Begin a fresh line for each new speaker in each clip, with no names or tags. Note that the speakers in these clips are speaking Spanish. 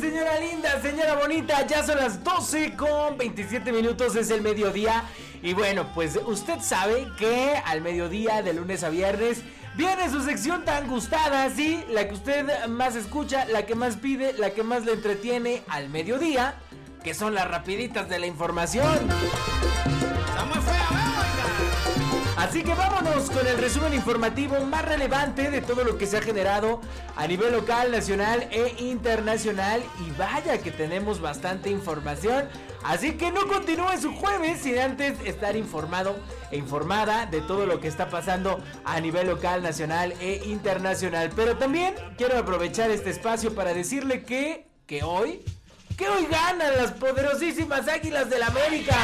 Señora linda, señora bonita, ya son las 12 con 27 minutos, es el mediodía. Y bueno, pues usted sabe que al mediodía, de lunes a viernes, viene su sección tan gustada, ¿sí? La que usted más escucha, la que más pide, la que más le entretiene al mediodía, que son las rapiditas de la información. Así que vámonos con el resumen informativo más relevante de todo lo que se ha generado a nivel local, nacional e internacional. Y vaya que tenemos bastante información. Así que no continúe su jueves sin antes estar informado e informada de todo lo que está pasando a nivel local, nacional e internacional. Pero también quiero aprovechar este espacio para decirle que, que hoy, que hoy ganan las poderosísimas Águilas del América.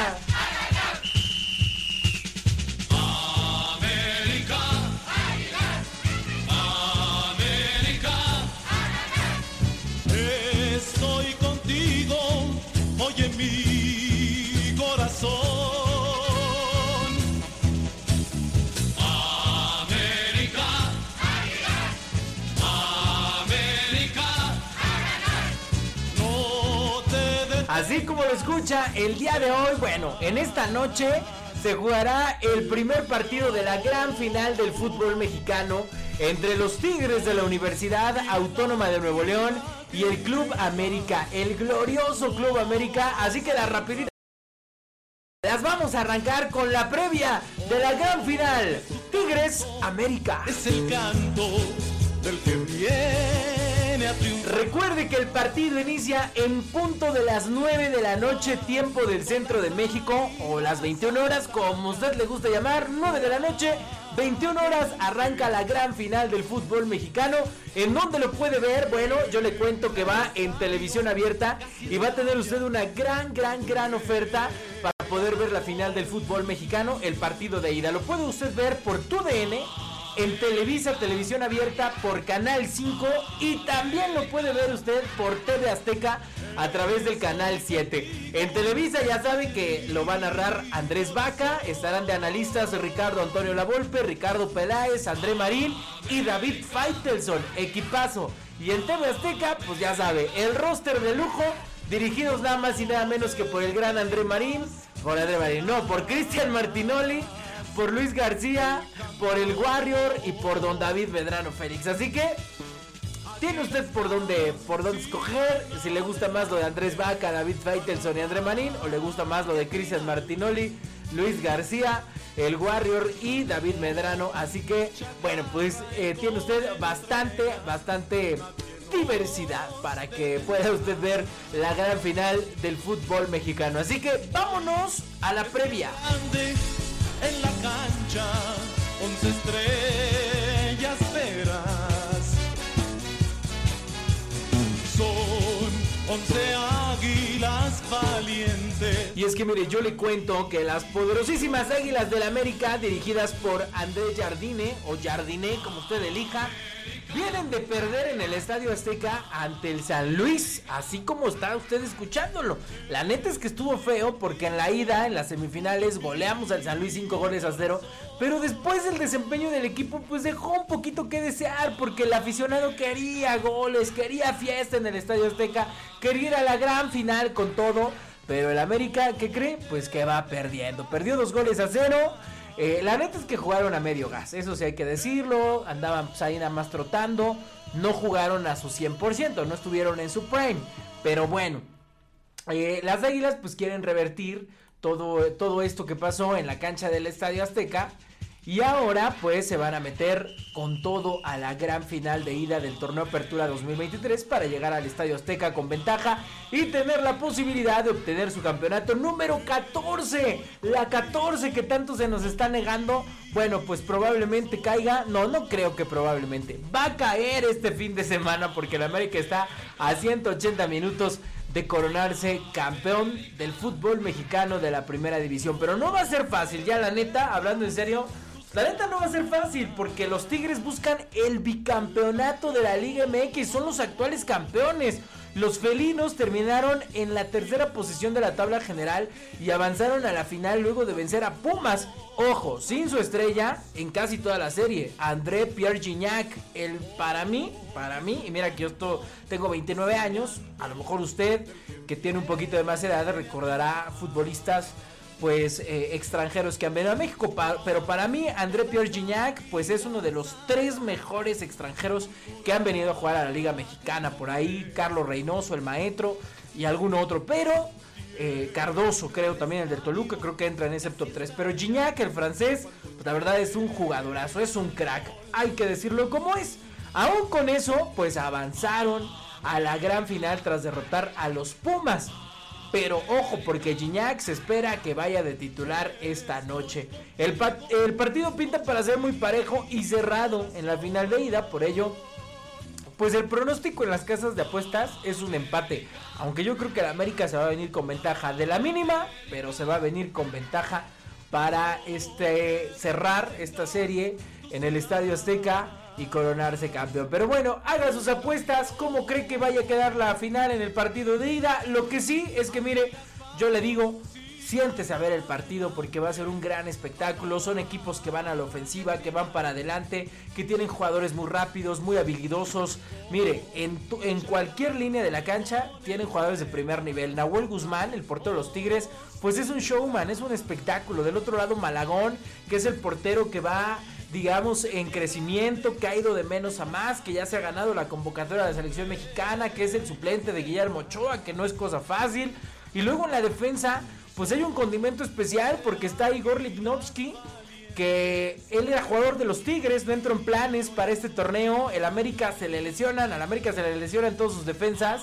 Así como lo escucha, el día de hoy, bueno, en esta noche se jugará el primer partido de la gran final del fútbol mexicano entre los Tigres de la Universidad Autónoma de Nuevo León y el Club América, el glorioso Club América. Así que la rapidita las vamos a arrancar con la previa de la gran final. Tigres América.
es el canto del que viene
Recuerde que el partido inicia en punto de las 9 de la noche, tiempo del centro de México, o las 21 horas, como usted le gusta llamar, 9 de la noche, 21 horas, arranca la gran final del fútbol mexicano. ¿En dónde lo puede ver? Bueno, yo le cuento que va en televisión abierta y va a tener usted una gran, gran, gran oferta para poder ver la final del fútbol mexicano, el partido de ida. Lo puede usted ver por TUDN en Televisa, televisión abierta por Canal 5 y también lo puede ver usted por TV Azteca a través del Canal 7. En Televisa ya saben que lo va a narrar Andrés Vaca, estarán de analistas Ricardo Antonio Lavolpe, Ricardo Peláez, André Marín y David Faitelson, equipazo. Y en TV Azteca, pues ya sabe, el roster de lujo, dirigidos nada más y nada menos que por el gran André Marín, por André Marín, no, por Cristian Martinoli, por Luis García, por el Warrior y por Don David Medrano Félix. Así que tiene usted por dónde, por dónde escoger. Si le gusta más lo de Andrés Vaca, David Faitelson y André Marín, o le gusta más lo de Cristian Martinoli, Luis García, el Warrior y David Medrano. Así que, bueno, pues eh, tiene usted bastante, bastante diversidad para que pueda usted ver la gran final del fútbol mexicano. Así que vámonos a la previa.
Estrellas verás. Son once águilas valientes.
Y es que mire, yo le cuento que las poderosísimas Águilas del América, dirigidas por Andrés Jardine o Jardine, como usted elija, vienen de perder en el Estadio Azteca ante el San Luis, así como está usted escuchándolo. La neta es que estuvo feo porque en la ida, en las semifinales, goleamos al San Luis 5 goles a 0, pero después el desempeño del equipo pues dejó un poquito que desear porque el aficionado quería goles, quería fiesta en el Estadio Azteca, quería ir a la gran final con todo. Pero el América, ¿qué cree? Pues que va perdiendo. Perdió dos goles a cero. Eh, la neta es que jugaron a medio gas, eso sí hay que decirlo. Andaban pues, ahí nada más trotando. No jugaron a su 100%, no estuvieron en su prime. Pero bueno, eh, las Águilas pues quieren revertir todo, todo esto que pasó en la cancha del Estadio Azteca. Y ahora pues se van a meter con todo a la gran final de ida del torneo Apertura 2023 para llegar al Estadio Azteca con ventaja y tener la posibilidad de obtener su campeonato número 14. La 14 que tanto se nos está negando. Bueno, pues probablemente caiga. No, no creo que probablemente. Va a caer este fin de semana porque el América está a 180 minutos de coronarse campeón del fútbol mexicano de la primera división. Pero no va a ser fácil, ya la neta, hablando en serio. La neta no va a ser fácil porque los Tigres buscan el bicampeonato de la Liga MX, son los actuales campeones. Los felinos terminaron en la tercera posición de la tabla general y avanzaron a la final luego de vencer a Pumas. Ojo, sin su estrella en casi toda la serie, André Pierre Gignac, el para mí, para mí, y mira que yo tengo 29 años, a lo mejor usted que tiene un poquito de más edad recordará futbolistas pues eh, extranjeros que han venido a México. pero para mí, André Pierre Gignac, pues es uno de los tres mejores extranjeros que han venido a jugar a la Liga Mexicana. Por ahí, Carlos Reynoso, el maestro, y algún otro. Pero eh, Cardoso, creo también el del Toluca, creo que entra en ese top 3. Pero Gignac, el francés, pues la verdad es un jugadorazo, es un crack. Hay que decirlo como es. Aún con eso, pues avanzaron a la gran final tras derrotar a los Pumas. Pero ojo, porque Gignac se espera que vaya de titular esta noche. El, partido pinta para ser muy parejo y cerrado en la final de ida, por ello, pues el pronóstico en las casas de apuestas es un empate. Aunque yo creo que el América se va a venir con ventaja de la mínima, pero se va a venir con ventaja para este cerrar esta serie en el Estadio Azteca y coronarse campeón. Pero bueno, haga sus apuestas. ¿Cómo cree que vaya a quedar la final en el partido de ida? Lo que sí es que mire, yo le digo, siéntese a ver el partido porque va a ser un gran espectáculo. Son equipos que van a la ofensiva, que van para adelante, que tienen jugadores muy rápidos, muy habilidosos. Mire, en, en cualquier línea de la cancha tienen jugadores de primer nivel. Nahuel Guzmán, el portero de los Tigres, pues es un showman, es un espectáculo. Del otro lado, Malagón, que es el portero que va digamos, en crecimiento, que ha ido de menos a más, que ya se ha ganado la convocatoria de la selección mexicana, que es el suplente de Guillermo Ochoa, que no es cosa fácil. Y luego en la defensa, pues hay un condimento especial porque está Igor Lipnovsky, que él era jugador de los Tigres, no entró en planes para este torneo. El América se le lesionan, al América se le lesionan todas sus defensas.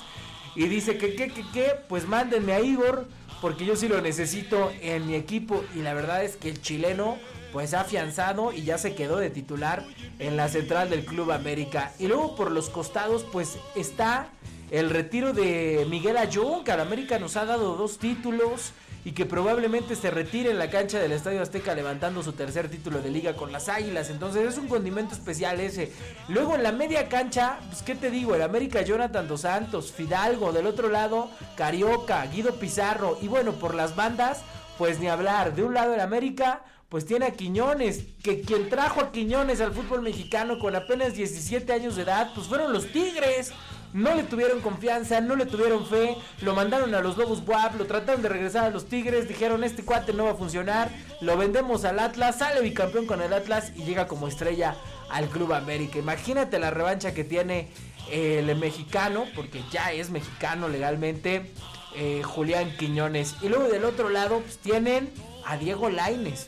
Y dice que, que, que, que, pues mándenme a Igor, porque yo sí lo necesito en mi equipo. Y la verdad es que el chileno pues ha afianzado y ya se quedó de titular en la central del Club América. Y luego por los costados pues está el retiro de Miguel Ayón, que al América nos ha dado dos títulos y que probablemente se retire en la cancha del Estadio Azteca levantando su tercer título de liga con las Águilas. Entonces es un condimento especial ese. Luego en la media cancha, pues qué te digo, el América Jonathan Dos Santos, Fidalgo, del otro lado Carioca, Guido Pizarro y bueno, por las bandas, pues ni hablar. De un lado el América, pues tiene a Quiñones, que quien trajo a Quiñones al fútbol mexicano con apenas 17 años de edad, pues fueron los Tigres. No le tuvieron confianza, no le tuvieron fe, lo mandaron a los Lobos Buap, lo trataron de regresar a los Tigres, dijeron este cuate no va a funcionar, lo vendemos al Atlas, sale bicampeón con el Atlas y llega como estrella al Club América. Imagínate la revancha que tiene el mexicano, porque ya es mexicano legalmente, eh, Julián Quiñones. Y luego del otro lado pues, tienen a Diego Laines.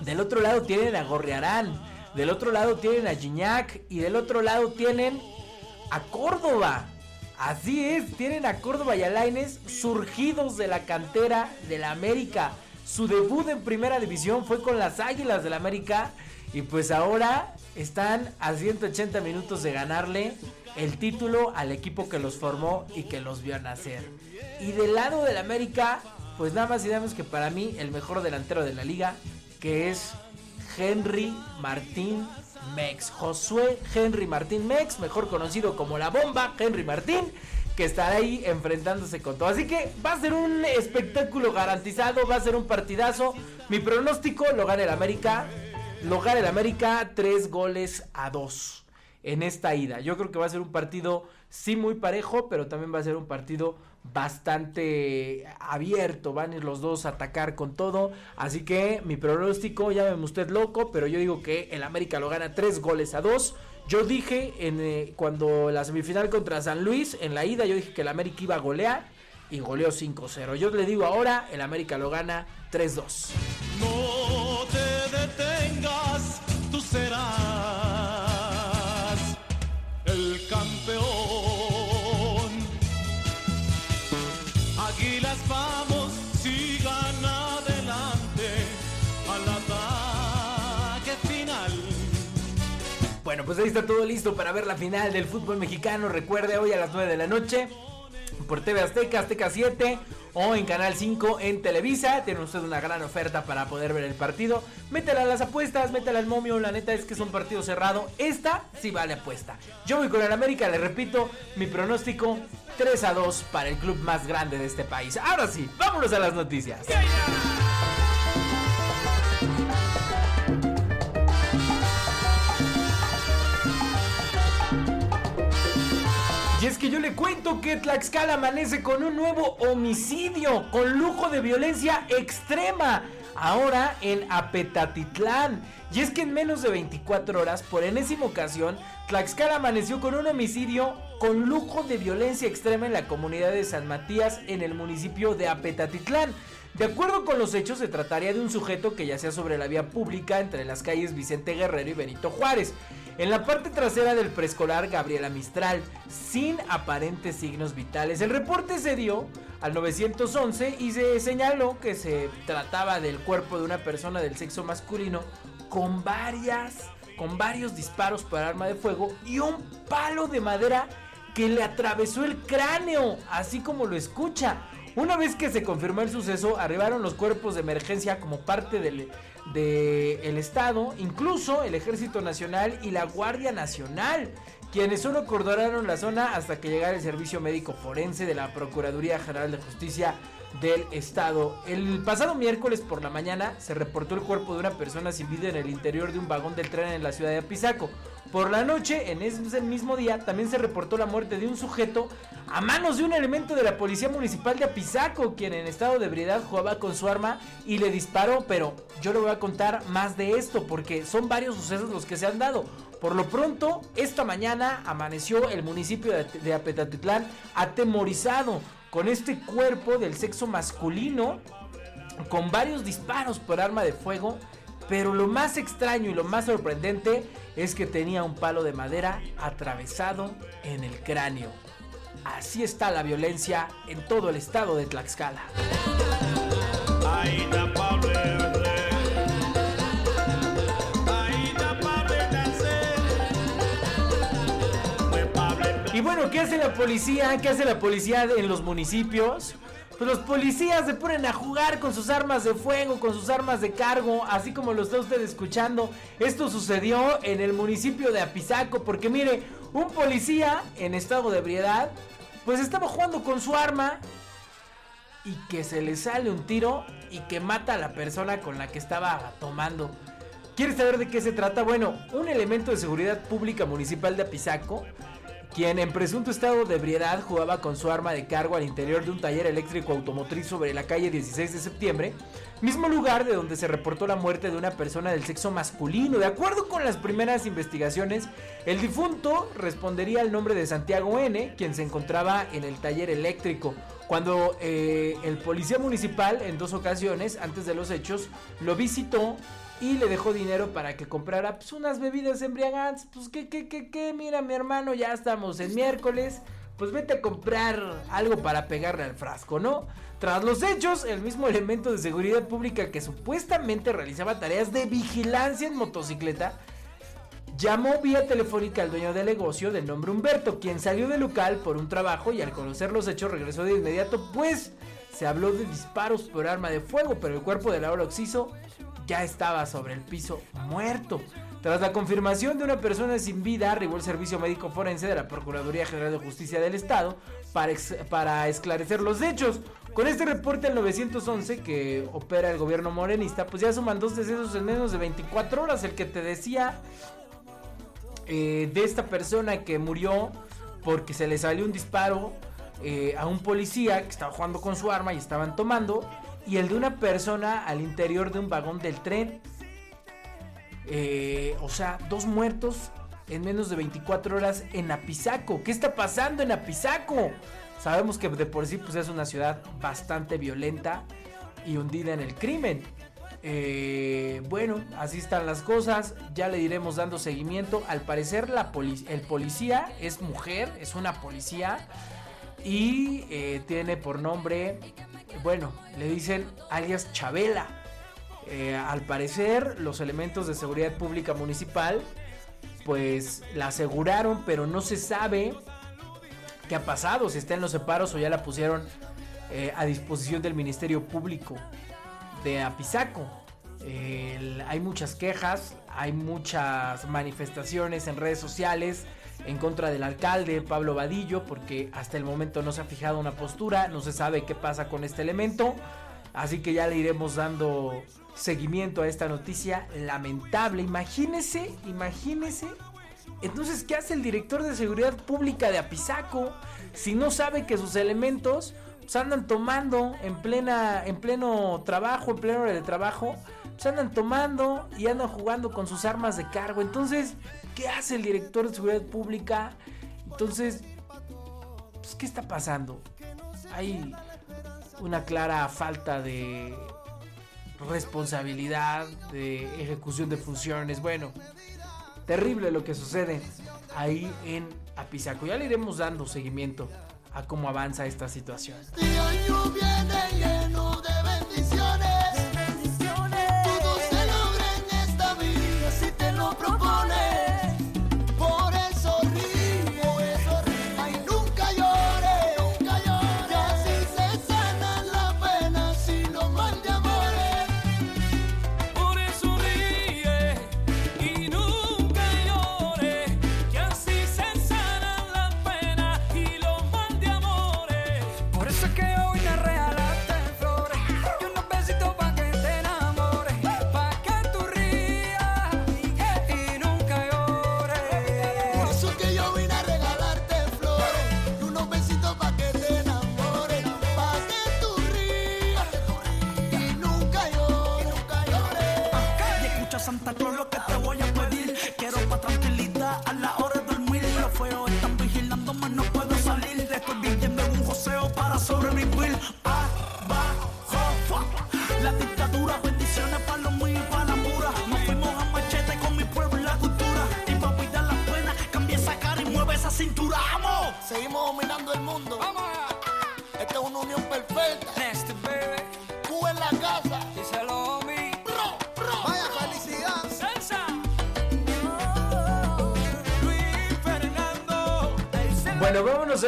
Del otro lado tienen a Gorriarán. Del otro lado tienen a Gignac. Y del otro lado tienen a Córdoba. Así es, tienen a Córdoba y a Laines surgidos de la cantera de la América. Su debut en primera división fue con las Águilas del la América. Y pues ahora están a 180 minutos de ganarle el título al equipo que los formó y que los vio nacer. Y del lado del América, pues nada más y nada que para mí el mejor delantero de la liga que es Henry Martín Mex. Josué Henry Martín Mex, mejor conocido como la bomba Henry Martín, que estará ahí enfrentándose con todo. Así que va a ser un espectáculo garantizado, va a ser un partidazo. Mi pronóstico lo gana el América. Lo gana el América tres goles a dos en esta ida. Yo creo que va a ser un partido sí muy parejo, pero también va a ser un partido bastante abierto, van a ir los dos a atacar con todo, así que mi pronóstico, llámeme usted loco, pero yo digo que el América lo gana tres goles a dos. Yo dije en eh, cuando la semifinal contra San Luis, en la ida, yo dije que el América iba a golear y goleó 5-0. Yo le digo ahora, el América lo gana 3-2.
No
Bueno, pues ahí está todo listo para ver la final del fútbol mexicano. Recuerde hoy a las 9 de la noche por TV Azteca, Azteca 7 o en Canal 5 en Televisa. Tiene usted una gran oferta para poder ver el partido. Métela a las apuestas, métela al momio. La neta es que es un partido cerrado. Esta sí vale apuesta. Yo voy con el América, le repito, mi pronóstico 3 a 2 para el club más grande de este país. Ahora sí, vámonos a las noticias. Que yo le cuento que Tlaxcala amanece con un nuevo homicidio, con lujo de violencia extrema, ahora en Apetatitlán. Y es que en menos de 24 horas, por enésima ocasión, Tlaxcala amaneció con un homicidio con lujo de violencia extrema en la comunidad de San Matías, en el municipio de Apetatitlán. De acuerdo con los hechos, se trataría de un sujeto que yacía sobre la vía pública entre las calles Vicente Guerrero y Benito Juárez en la parte trasera del preescolar Gabriela Mistral, sin aparentes signos vitales. El reporte se dio al 911 y se señaló que se trataba del cuerpo de una persona del sexo masculino con varias con varios disparos por arma de fuego y un palo de madera que le atravesó el cráneo, así como lo escucha. Una vez que se confirmó el suceso, arribaron los cuerpos de emergencia como parte del, del Estado, incluso el Ejército Nacional y la Guardia Nacional, quienes solo acordonaron la zona hasta que llegara el Servicio Médico Forense de la Procuraduría General de Justicia del Estado. El pasado miércoles por la mañana se reportó el cuerpo de una persona sin vida en el interior de un vagón del tren en la ciudad de Apizaco. Por la noche, en ese mismo día, también se reportó la muerte de un sujeto a manos de un elemento de la Policía Municipal de Apizaco, quien en estado de ebriedad jugaba con su arma y le disparó, pero yo le voy a contar más de esto porque son varios sucesos los que se han dado. Por lo pronto, esta mañana amaneció el municipio de Apetatitlán atemorizado con este cuerpo del sexo masculino con varios disparos por arma de fuego, pero lo más extraño y lo más sorprendente es que tenía un palo de madera atravesado en el cráneo. Así está la violencia en todo el estado de Tlaxcala. ¿Qué hace la policía? ¿Qué hace la policía en los municipios? Pues los policías se ponen a jugar con sus armas de fuego, con sus armas de cargo, así como lo está usted escuchando. Esto sucedió en el municipio de Apizaco, porque mire, un policía en estado de ebriedad, pues estaba jugando con su arma y que se le sale un tiro y que mata a la persona con la que estaba tomando. ¿Quieres saber de qué se trata? Bueno, un elemento de seguridad pública municipal de Apizaco quien en presunto estado de ebriedad jugaba con su arma de cargo al interior de un taller eléctrico automotriz sobre la calle 16 de septiembre, mismo lugar de donde se reportó la muerte de una persona del sexo masculino. De acuerdo con las primeras investigaciones, el difunto respondería al nombre de Santiago N., quien se encontraba en el taller eléctrico. Cuando eh, el policía municipal en dos ocasiones, antes de los hechos, lo visitó y le dejó dinero para que comprara pues, unas bebidas embriagantes. Pues que, que, que, que, mira mi hermano, ya estamos en miércoles. Pues vete a comprar algo para pegarle al frasco, ¿no? Tras los hechos, el mismo elemento de seguridad pública que supuestamente realizaba tareas de vigilancia en motocicleta, llamó vía telefónica al dueño del negocio de nombre Humberto, quien salió del local por un trabajo y al conocer los hechos regresó de inmediato, pues se habló de disparos por arma de fuego, pero el cuerpo de Laura Oxiso ya estaba sobre el piso muerto. Tras la confirmación de una persona sin vida, arribó el Servicio Médico Forense de la Procuraduría General de Justicia del Estado para, para esclarecer los hechos. Con este reporte al 911 que opera el gobierno morenista, pues ya suman dos decesos en menos de 24 horas. El que te decía eh, de esta persona que murió porque se le salió un disparo eh, a un policía que estaba jugando con su arma y estaban tomando y el de una persona al interior de un vagón del tren. Eh, o sea, dos muertos en menos de 24 horas en Apizaco. ¿Qué está pasando en Apizaco? Sabemos que de por sí pues, es una ciudad bastante violenta y hundida en el crimen. Eh, bueno, así están las cosas. Ya le iremos dando seguimiento. Al parecer la el policía es mujer, es una policía y eh, tiene por nombre bueno, le dicen alias Chabela. Eh, al parecer, los elementos de seguridad pública municipal pues la aseguraron, pero no se sabe qué ha pasado, si está en los separos o ya la pusieron eh, a disposición del Ministerio Público de Apizaco. hay muchas quejas, hay muchas manifestaciones en redes sociales en contra del alcalde Pablo Vadillo porque hasta el momento no se ha fijado una postura, no se sabe qué pasa con este elemento, así que ya le iremos dando seguimiento a esta noticia lamentable. Imagínese, imagínese. Entonces, ¿qué hace el director de seguridad pública de Apizaco si no sabe que sus elementos se andan tomando en plena en pleno trabajo, en pleno hora de trabajo, se andan tomando y andan jugando con sus armas de cargo. Entonces, ¿qué hace el director de seguridad pública? Entonces, pues, ¿qué está pasando? Hay una clara falta de responsabilidad, de ejecución de funciones. Bueno, terrible lo que sucede ahí en Apizaco. Ya le iremos dando seguimiento a cómo avanza esta situación.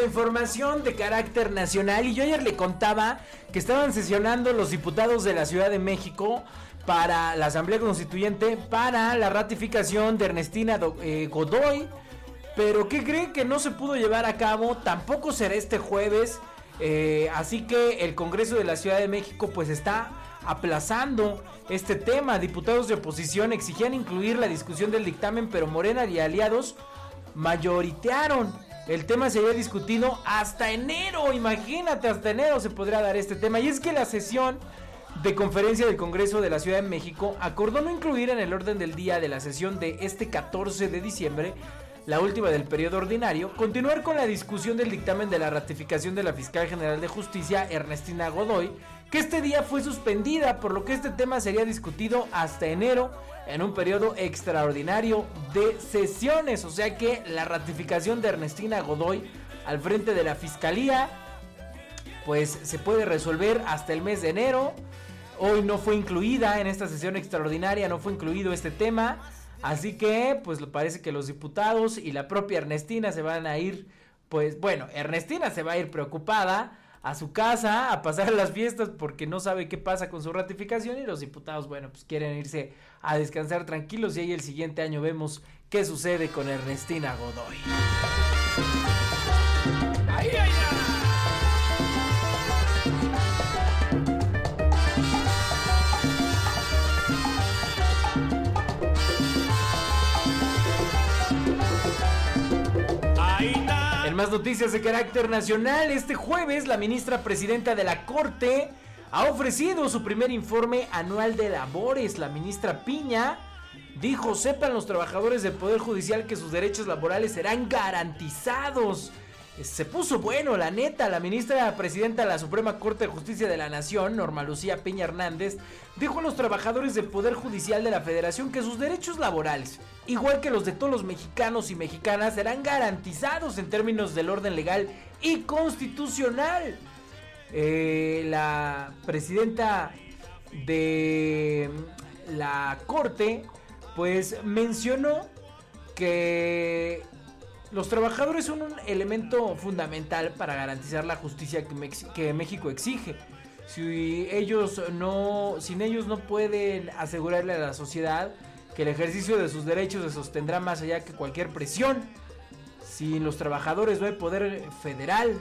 Información de carácter nacional y yo ayer le contaba que estaban sesionando los diputados de la Ciudad de México para la Asamblea Constituyente para la ratificación de Ernestina eh, Godoy. Pero ¿qué creen que no se pudo llevar a cabo? Tampoco será este jueves. Eh, así que el Congreso de la Ciudad de México pues está aplazando este tema. Diputados de oposición exigían incluir la discusión del dictamen, pero Morena y aliados mayoritearon el tema sería discutido hasta enero. Imagínate, hasta enero se podría dar este tema. Y es que la sesión de conferencia del Congreso de la Ciudad de México acordó no incluir en el orden del día de la sesión de este 14 de diciembre, la última del periodo ordinario, continuar con la discusión del dictamen de la ratificación de la Fiscal General de Justicia, Ernestina Godoy, que este día fue suspendida, por lo que este tema sería discutido hasta enero en un periodo extraordinario de sesiones. O sea que la ratificación de Ernestina Godoy al frente de la Fiscalía, pues se puede resolver hasta el mes de enero. Hoy no fue incluida en esta sesión extraordinaria, no fue incluido este tema. Así que, pues parece que los diputados y la propia Ernestina se van a ir, pues bueno, Ernestina se va a ir preocupada a su casa a pasar las fiestas porque no sabe qué pasa con su ratificación y los diputados, bueno, pues quieren irse a descansar tranquilos y ahí el siguiente año vemos qué sucede con Ernestina Godoy. ¡Ay, ay, En más noticias de carácter nacional, este jueves la ministra presidenta de la Corte ha ofrecido su primer informe anual de labores. La ministra Piña dijo, sepan los trabajadores del Poder Judicial que sus derechos laborales serán garantizados. Se puso bueno, la neta, la ministra presidenta de la Suprema Corte de Justicia de la Nación, Norma Lucía Piña Hernández, dijo a los trabajadores del Poder Judicial de la Federación que sus derechos laborales, igual que los de todos los mexicanos y mexicanas, serán garantizados en términos del orden legal y constitucional. Eh, la presidenta de la corte pues mencionó que los trabajadores son un elemento fundamental para garantizar la justicia que, México exige. Si ellos no, sin ellos no pueden asegurarle a la sociedad que el ejercicio de sus derechos se sostendrá más allá que cualquier presión. Sin los trabajadores no hay poder federal.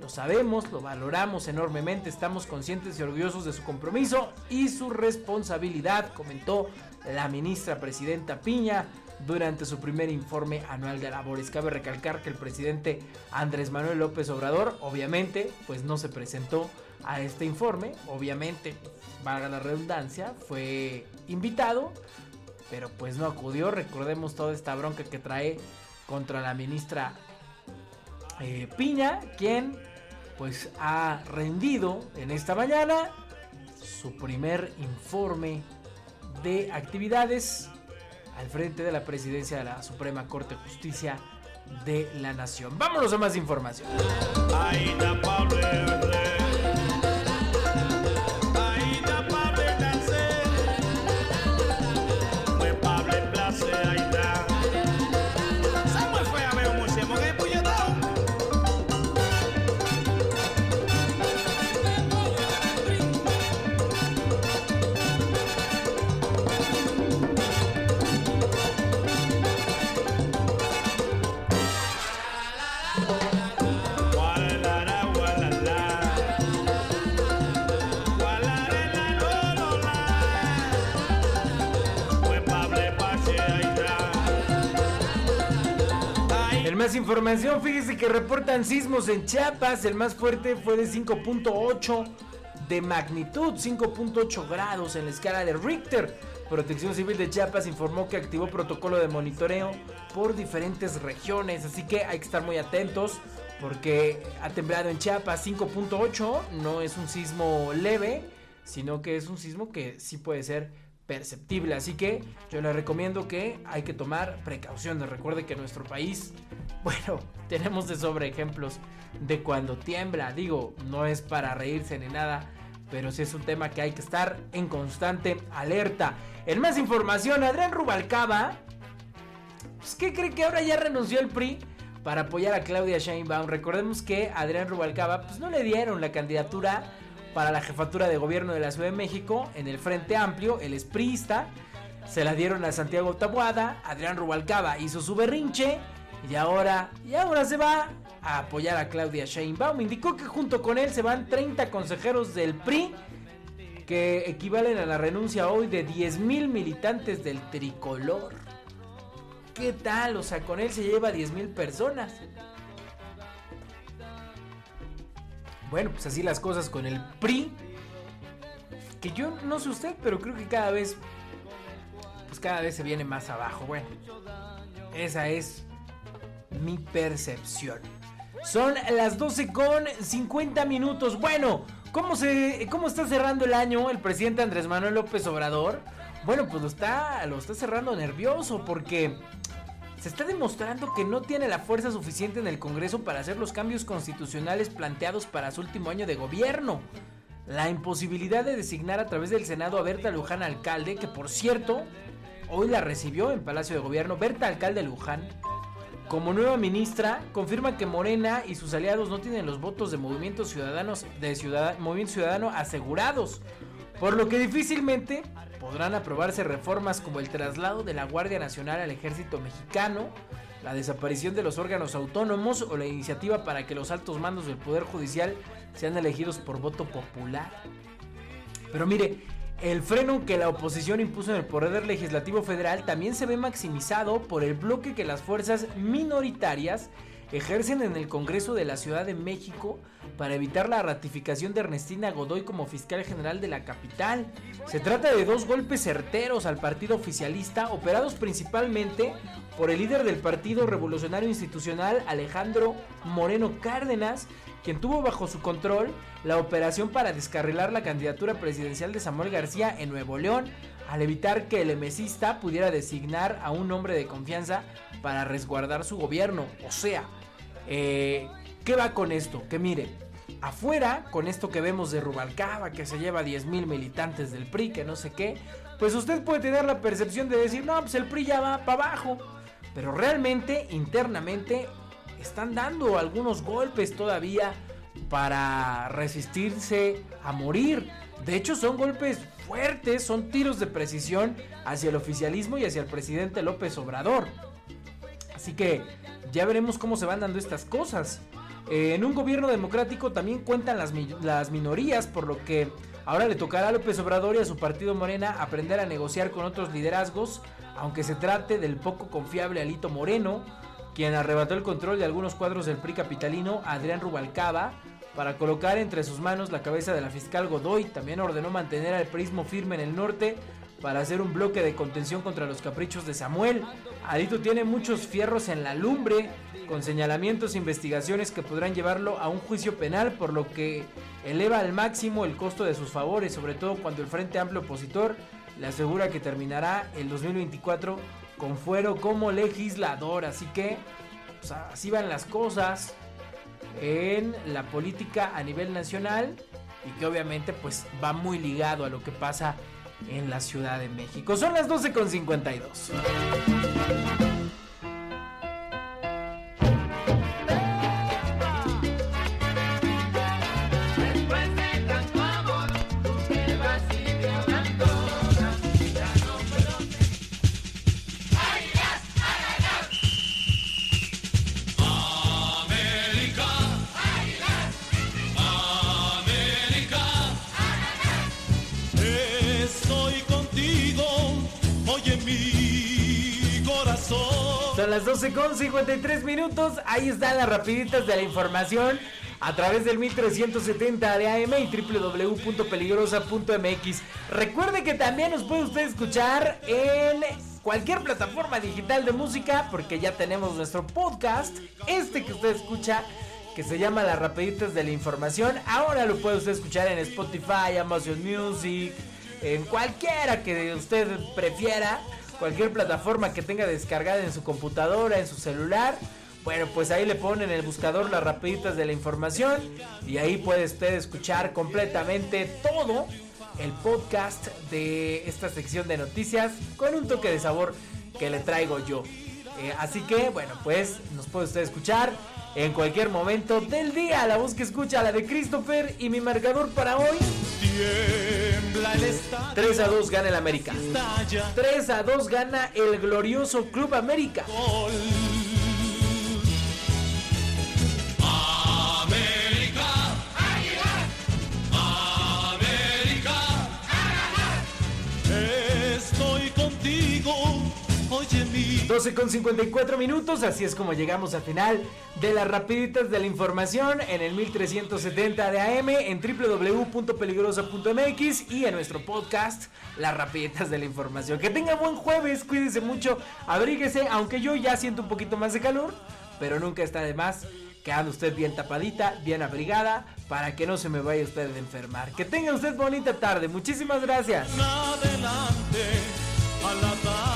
Lo sabemos, lo valoramos enormemente, estamos conscientes y orgullosos de su compromiso y su responsabilidad, comentó la ministra presidenta Piña durante su primer informe anual de labores. Cabe recalcar que el presidente Andrés Manuel López Obrador, obviamente, pues no se presentó a este informe, obviamente, valga la redundancia, fue invitado, pero pues no acudió. Recordemos toda esta bronca que trae contra la ministra eh, Piña, quien pues ha rendido en esta mañana su primer informe de actividades al frente de la presidencia de la Suprema Corte de Justicia de la Nación. Vámonos a más información. Información, fíjese que reportan sismos en Chiapas. El más fuerte fue de 5.8 de magnitud, 5.8 grados en la escala de Richter. Protección Civil de Chiapas informó que activó protocolo de monitoreo por diferentes regiones, así que hay que estar muy atentos porque ha temblado en Chiapas 5.8, no es un sismo leve, sino que es un sismo que sí puede ser perceptible. Así que yo le recomiendo que hay que tomar precauciones. Recuerde que nuestro país, bueno, tenemos de sobre ejemplos de cuando tiembla. Digo, no es para reírse ni nada, pero sí es un tema que hay que estar en constante alerta. En más información, Adrián Rubalcaba, pues, ¿qué cree que ahora ya renunció el PRI? Para apoyar a Claudia Sheinbaum. Recordemos que Adrián Rubalcaba, pues no le dieron la candidatura para la jefatura de gobierno de la Ciudad de México en el Frente Amplio, el esprista. Se la dieron a Santiago Tabuada, Adrián Rubalcaba hizo su berrinche y ahora, y ahora se va a apoyar a Claudia Sheinbaum. Indicó que junto con él se van 30 consejeros del PRI que equivalen a la renuncia hoy de 10 mil militantes del tricolor. ¿Qué tal? O sea, con él se lleva 10 mil personas. Bueno, pues así las cosas con el PRI. Que yo no sé usted, pero creo que cada vez. Pues cada vez se viene más abajo. Bueno, esa es mi percepción. Son las 12 con 50 minutos. Bueno, ¿cómo, se, ¿cómo está cerrando el año el presidente Andrés Manuel López Obrador? Bueno, pues lo está, lo está cerrando nervioso porque se está demostrando que no tiene la fuerza suficiente en el Congreso para hacer los cambios constitucionales planteados para su último año de gobierno. La imposibilidad de designar a través del Senado a Berta Luján alcalde, que por cierto, hoy la recibió en Palacio de Gobierno, Berta alcalde Luján, como nueva ministra, confirma que Morena y sus aliados no tienen los votos de ciudadanos de Movimiento Ciudadano asegurados, por lo que difícilmente podrán aprobarse reformas como el traslado de la Guardia Nacional al ejército mexicano, la desaparición de los órganos autónomos o la iniciativa para que los altos mandos del Poder Judicial sean elegidos por voto popular. Pero mire, el freno que la oposición impuso en el Poder Legislativo Federal también se ve maximizado por el bloque que las fuerzas minoritarias ejercen en el Congreso de la Ciudad de México para evitar la ratificación de Ernestina Godoy como fiscal general de la capital. Se trata de dos golpes certeros al partido oficialista operados principalmente por el líder del Partido Revolucionario Institucional Alejandro Moreno Cárdenas, quien tuvo bajo su control la operación para descarrilar la candidatura presidencial de Samuel García en Nuevo León, al evitar que el emesista pudiera designar a un hombre de confianza para resguardar su gobierno. O sea, eh, ¿qué va con esto? Que mire, afuera, con esto que vemos de Rubalcaba, que se lleva 10 mil militantes del PRI, que no sé qué, pues usted puede tener la percepción de decir, no, pues el PRI ya va para abajo. pero realmente internamente están dando algunos golpes todavía para resistirse a morir. De hecho, son golpes fuertes, son tiros de precisión hacia el oficialismo y hacia el presidente López Obrador. Así que ya veremos cómo se van dando estas cosas. Eh, en un gobierno democrático también cuentan las, minorías, por lo que ahora le tocará a López Obrador y a su partido Morena aprender a negociar con otros liderazgos, aunque se trate del poco confiable Alito Moreno, quien arrebató el control de algunos cuadros del PRI capitalino, Adrián Rubalcaba, para colocar entre sus manos la cabeza de la fiscal Godoy. También ordenó mantener al prismo firme en el norte para hacer un bloque de contención contra los caprichos de Samuel. Adito tiene muchos fierros en la lumbre, con señalamientos e investigaciones que podrán llevarlo a un juicio penal, por lo que eleva al máximo el costo de sus favores, sobre todo cuando el Frente Amplio Opositor le asegura que terminará el 2024 con fuero como legislador. Así que, pues, así van las cosas en la política a nivel nacional y que obviamente pues va muy ligado a lo que pasa la Ciudad de México. Son las 12.52. 12 con 53 minutos. Ahí están las rapiditas de la información a través del 1370 de AM y www.peligrosa.mx. Recuerde que también nos puede usted escuchar en cualquier plataforma digital de música porque ya tenemos nuestro podcast, este que usted escucha que se llama Las Rapiditas de la Información. Ahora lo puede usted escuchar en Spotify, Amazon Music, en cualquiera que usted prefiera cualquier plataforma que tenga descargada en su computadora, en su celular. Bueno, pues ahí le ponen en el buscador las rapiditas de la información y ahí puede usted escuchar completamente todo el podcast de esta sección de noticias con un toque de sabor que le traigo yo. Eh, así que, bueno, pues nos puede usted escuchar en cualquier momento del día. La voz que escucha, la de Christopher y mi marcador para hoy. 3 a 2 gana el América. 3 a 2 gana el glorioso Club América.
Estoy
12 con 54 minutos, así es como llegamos al final de las rapiditas de la información en el 1370 de AM, en www.peligrosa.mx y en nuestro podcast, las rapiditas de la información. Que tenga buen jueves, cuídense mucho, abríguese, aunque yo ya siento un poquito más de calor, pero nunca está de más que ande usted bien tapadita, bien abrigada, para que no se me vaya usted a enfermar. Que tenga usted bonita tarde, muchísimas gracias.
Adelante al ataque